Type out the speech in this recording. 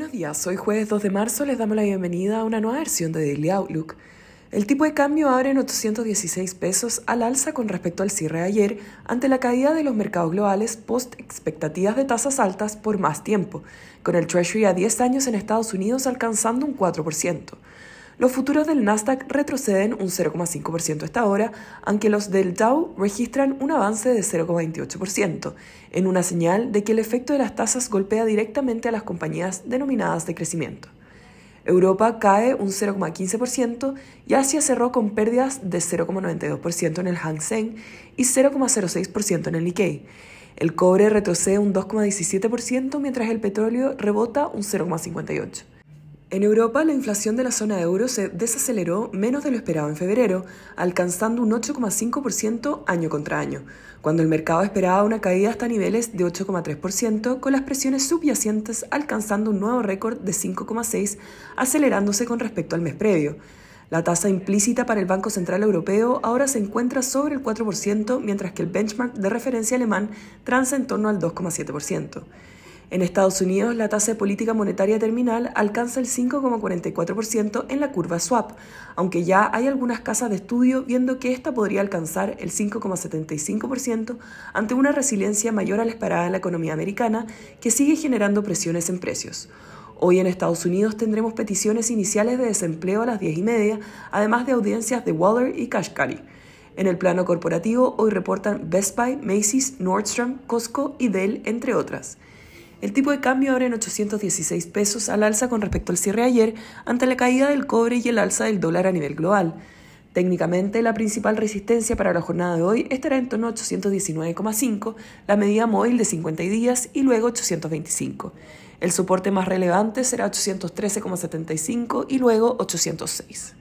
Buenos días, hoy jueves 2 de marzo les damos la bienvenida a una nueva versión de Daily Outlook. El tipo de cambio abre en 816 pesos al alza con respecto al cierre de ayer ante la caída de los mercados globales post expectativas de tasas altas por más tiempo, con el Treasury a 10 años en Estados Unidos alcanzando un 4%. Los futuros del Nasdaq retroceden un 0,5% esta hora, aunque los del Dow registran un avance de 0,28%, en una señal de que el efecto de las tasas golpea directamente a las compañías denominadas de crecimiento. Europa cae un 0,15% y Asia cerró con pérdidas de 0,92% en el Hang Seng y 0,06% en el Nikkei. El cobre retrocede un 2,17% mientras el petróleo rebota un 0,58%. En Europa, la inflación de la zona euro se desaceleró menos de lo esperado en febrero, alcanzando un 8,5% año contra año, cuando el mercado esperaba una caída hasta niveles de 8,3%, con las presiones subyacentes alcanzando un nuevo récord de 5,6%, acelerándose con respecto al mes previo. La tasa implícita para el Banco Central Europeo ahora se encuentra sobre el 4%, mientras que el benchmark de referencia alemán transa en torno al 2,7%. En Estados Unidos, la tasa de política monetaria terminal alcanza el 5,44% en la curva swap, aunque ya hay algunas casas de estudio viendo que esta podría alcanzar el 5,75% ante una resiliencia mayor a la esperada en la economía americana, que sigue generando presiones en precios. Hoy en Estados Unidos tendremos peticiones iniciales de desempleo a las 10 y media, además de audiencias de Waller y Kashkari. En el plano corporativo, hoy reportan Best Buy, Macy's, Nordstrom, Costco y Dell, entre otras. El tipo de cambio abre en 816 pesos al alza con respecto al cierre ayer ante la caída del cobre y el alza del dólar a nivel global. Técnicamente, la principal resistencia para la jornada de hoy estará en torno a 819,5, la medida móvil de 50 días y luego 825. El soporte más relevante será 813,75 y luego 806.